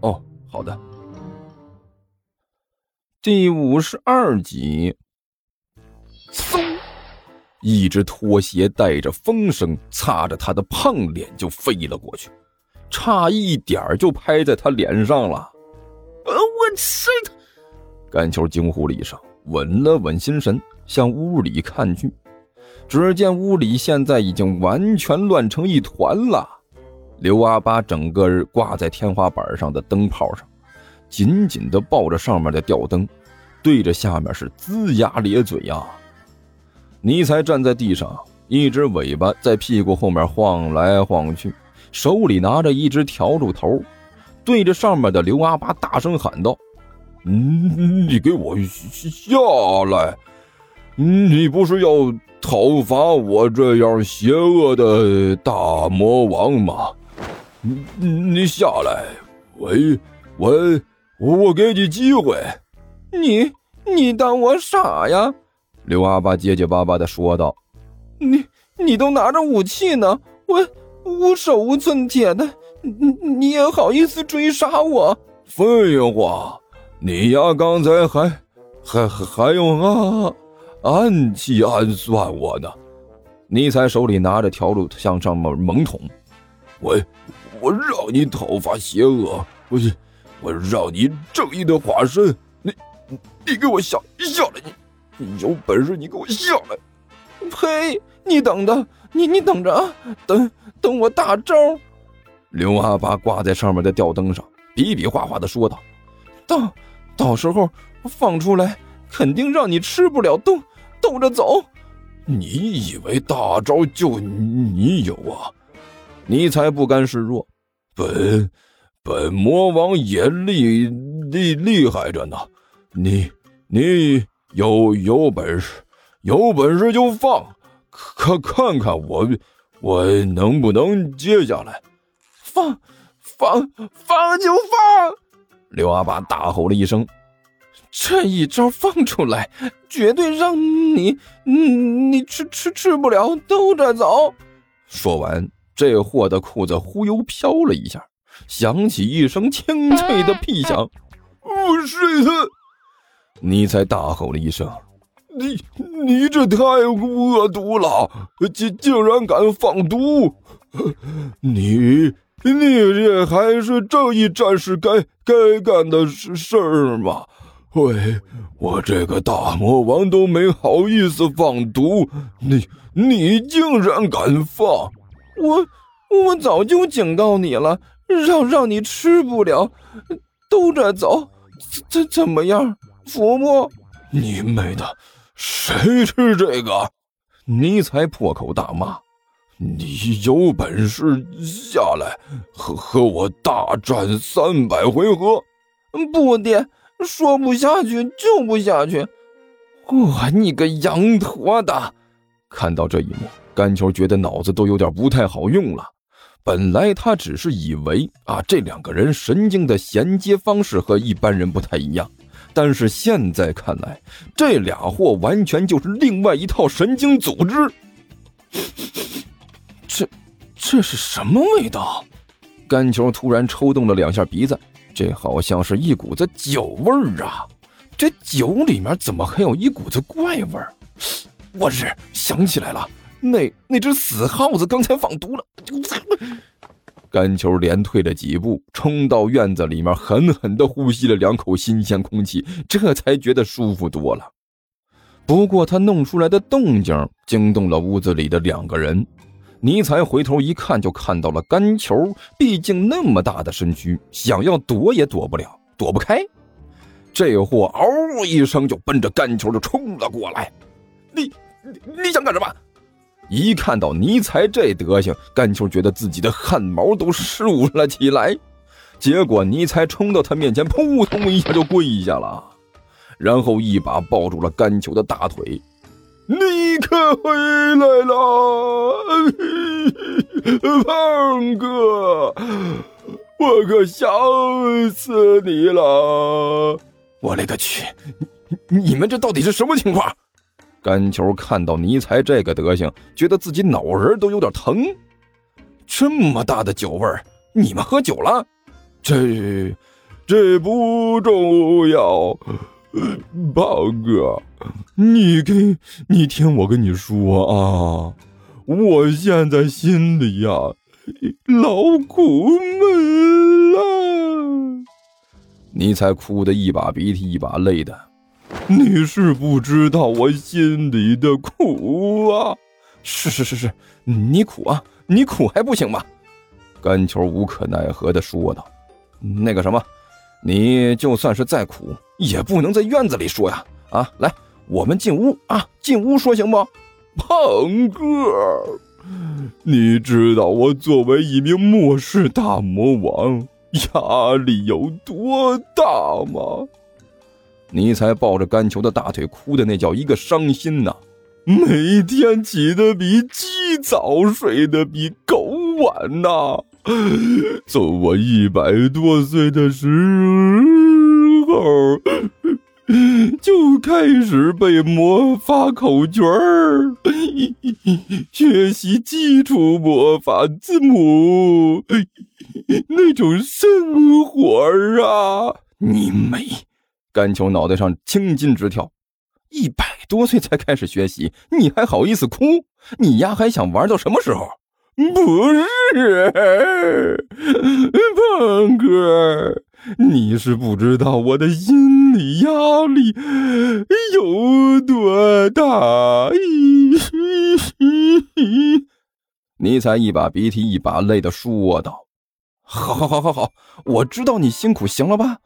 哦，好的。第五十二集。嗖！一只拖鞋带着风声，擦着他的胖脸就飞了过去，差一点就拍在他脸上了。呃，我操！甘球惊呼了一声，稳了稳心神，向屋里看去。只见屋里现在已经完全乱成一团了。刘阿八整个人挂在天花板上的灯泡上，紧紧地抱着上面的吊灯，对着下面是龇牙咧嘴呀。尼才站在地上，一只尾巴在屁股后面晃来晃去，手里拿着一只笤帚头，对着上面的刘阿八大声喊道：“嗯，你给我下来！你不是要讨伐我这样邪恶的大魔王吗？”你你下来，我我我给你机会。你你当我傻呀？刘阿八结结巴巴的说道：“你你都拿着武器呢，我我手无寸铁的，你也好意思追杀我？废话，你呀刚才还还还用啊暗器暗算我呢。”尼才手里拿着笤帚向上面猛捅，喂。我让你讨伐邪恶，我我让你正义的化身，你你给我下下来！你你有本事你给我下来！呸！你等着，你你等着啊！等等我大招！刘阿八挂在上面的吊灯上，比比划划的说道：“到到时候放出来，肯定让你吃不了兜兜着走。你以为大招就你有啊？”你才不甘示弱，本本魔王也厉厉厉害着呢，你你有有本事，有本事就放，看看看我我能不能接下来，放放放就放！刘阿八大吼了一声，这一招放出来，绝对让你你你吃吃吃不了兜着走。说完。这货的裤子忽悠飘了一下，响起一声清脆的屁响。我睡他！尼才大吼了一声：“你你这太恶毒了，竟竟然敢放毒！你你这还是正义战士该该干的事事儿吗？喂，我这个大魔王都没好意思放毒，你你竟然敢放！”我我早就警告你了，让让你吃不了，兜着走，怎怎么样？服不？你妹的，谁吃这个？尼才破口大骂：“你有本事下来和和我大战三百回合！”不爹，说不下去就不下去。我你个羊驼的！看到这一幕。甘球觉得脑子都有点不太好用了。本来他只是以为啊，这两个人神经的衔接方式和一般人不太一样，但是现在看来，这俩货完全就是另外一套神经组织。这，这是什么味道？甘球突然抽动了两下鼻子，这好像是一股子酒味儿啊！这酒里面怎么还有一股子怪味儿？我日，想起来了。那那只死耗子刚才放毒了！甘 球连退了几步，冲到院子里面，狠狠地呼吸了两口新鲜空气，这才觉得舒服多了。不过他弄出来的动静惊动了屋子里的两个人，尼才回头一看，就看到了甘球。毕竟那么大的身躯，想要躲也躲不了，躲不开。这货嗷一声就奔着甘球就冲了过来。你你你想干什么？一看到尼才这德行，甘秋觉得自己的汗毛都竖了起来。结果尼才冲到他面前，扑通一下就跪下了，然后一把抱住了甘球的大腿。你可回来了，胖哥，我可想死你了！我勒个去，你们这到底是什么情况？甘球看到尼才这个德行，觉得自己脑仁都有点疼。这么大的酒味儿，你们喝酒了？这，这不重要。胖哥，你给，你听我跟你说啊，我现在心里呀，老苦闷了。尼才哭的一把鼻涕一把泪的，你是不知道我心里的苦啊！是是是是，你苦啊，你苦还不行吗？甘球无可奈何的说道：“那个什么。”你就算是再苦，也不能在院子里说呀！啊，来，我们进屋啊，进屋说行不？胖哥，你知道我作为一名末世大魔王压力有多大吗？你才抱着甘球的大腿，哭的那叫一个伤心呐！每天起得比鸡早，睡得比狗晚呐！从我一百多岁的时候，就开始背魔法口诀儿，学习基础魔法字母，那种生活啊！你妹！甘球脑袋上青筋直跳，一百多岁才开始学习，你还好意思哭？你丫还想玩到什么时候？不是，胖哥，你是不知道我的心理压力有多大。尼才一把鼻涕一把泪的说道：“好，好，好，好，好，我知道你辛苦，行了吧？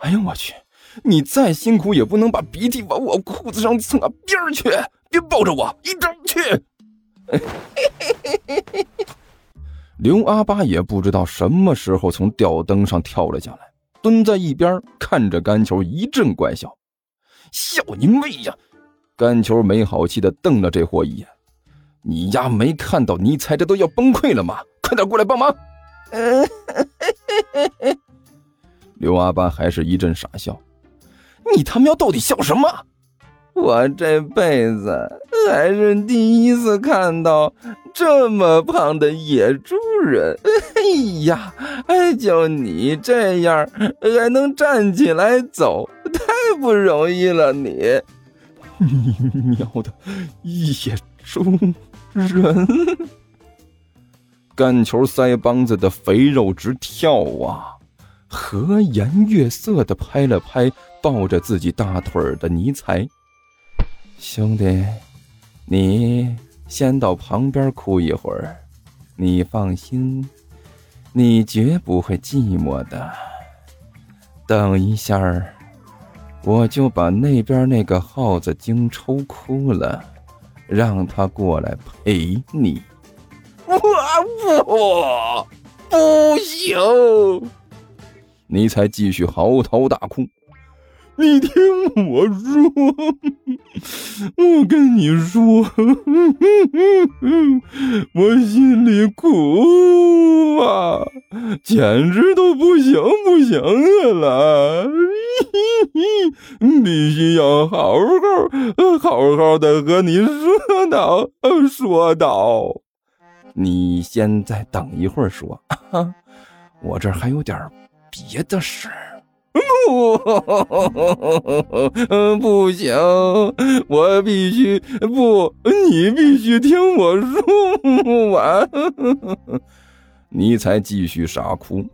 哎呀，我去，你再辛苦也不能把鼻涕往我裤子上蹭啊！边儿去，别抱着我，一边去。”刘阿八也不知道什么时候从吊灯上跳了下来，蹲在一边看着甘球一阵怪笑。笑你妹呀！甘球没好气的瞪了这货一眼：“你丫没看到尼采这都要崩溃了吗？快点过来帮忙！” 刘阿八还是一阵傻笑：“你他喵到底笑什么？”我这辈子还是第一次看到这么胖的野猪人！哎呀，哎，就你这样还能站起来走，太不容易了！你，你喵的野猪人！干球腮帮子的肥肉直跳啊！和颜悦色的拍了拍抱着自己大腿的尼才。兄弟，你先到旁边哭一会儿。你放心，你绝不会寂寞的。等一下儿，我就把那边那个耗子精抽哭了，让他过来陪你。我不，不行！你才继续嚎啕大哭。你听我说，我跟你说，我心里苦啊，简直都不行不行的了，必须要好好好好的和你说道说道。你先再等一会儿说，我这还有点别的事儿。不，不行，我必须不，你必须听我说完。你才继续傻哭。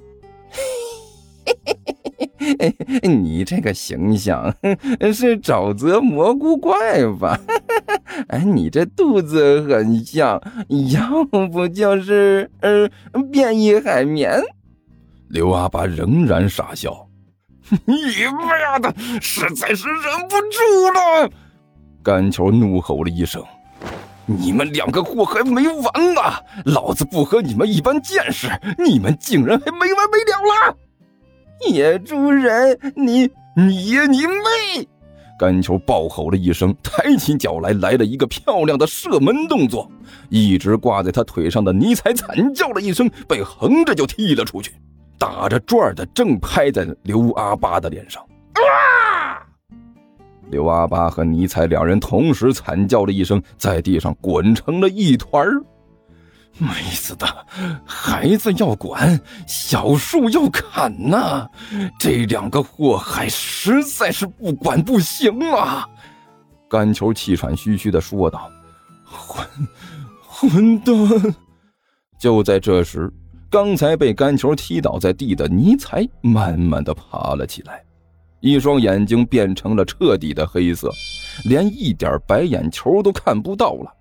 你这个形象是沼泽蘑菇怪吧？哎，你这肚子很像，要不就是呃变异海绵。刘阿爸仍然傻笑。你妈的，实在是忍不住了！甘球怒吼了一声：“你们两个货还没完呢！老子不和你们一般见识，你们竟然还没完没了了！”野猪人，你你你妹！甘球暴吼了一声，抬起脚来，来了一个漂亮的射门动作。一直挂在他腿上的尼采惨叫了一声，被横着就踢了出去，打着转的正拍在刘阿八的脸上。啊！刘阿八和尼采两人同时惨叫了一声，在地上滚成了一团儿。妹子的孩子要管，小树要砍呐！这两个祸害实在是不管不行啊！甘球气喘吁吁的说道：“混混蛋！”就在这时，刚才被甘球踢倒在地的尼才慢慢的爬了起来，一双眼睛变成了彻底的黑色，连一点白眼球都看不到了。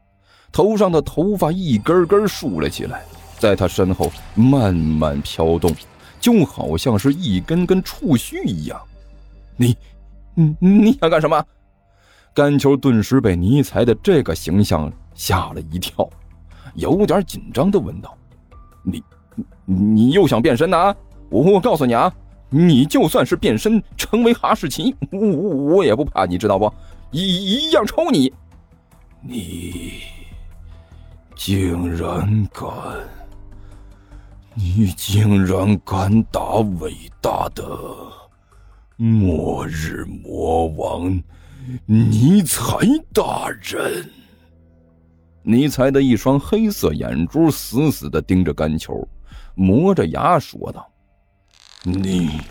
头上的头发一根根竖了起来，在他身后慢慢飘动，就好像是一根根触须一样。你，你你想干什么？甘球顿时被尼才的这个形象吓了一跳，有点紧张的问道：“你，你又想变身呢？我我告诉你啊，你就算是变身成为哈士奇，我我我也不怕，你知道不？一一样抽你。你。”竟然敢！你竟然敢打伟大的末日魔王尼采大人！尼采的一双黑色眼珠死死的盯着甘球，磨着牙说道：“你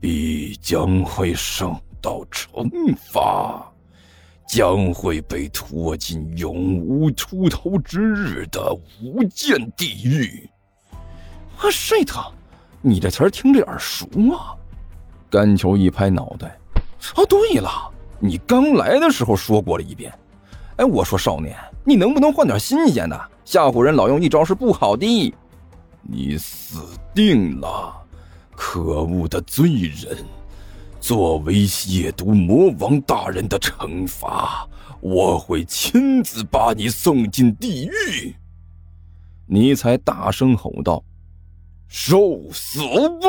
必将会受到惩罚。”将会被拖进永无出头之日的无间地狱。啊，shit！你这词儿听着耳熟啊！甘球一拍脑袋，哦，对了，你刚来的时候说过了一遍。哎，我说少年，你能不能换点新鲜的？吓唬人老用一招是不好的。你死定了，可恶的罪人！作为亵渎魔王大人的惩罚，我会亲自把你送进地狱！尼采大声吼道：“受死吧！”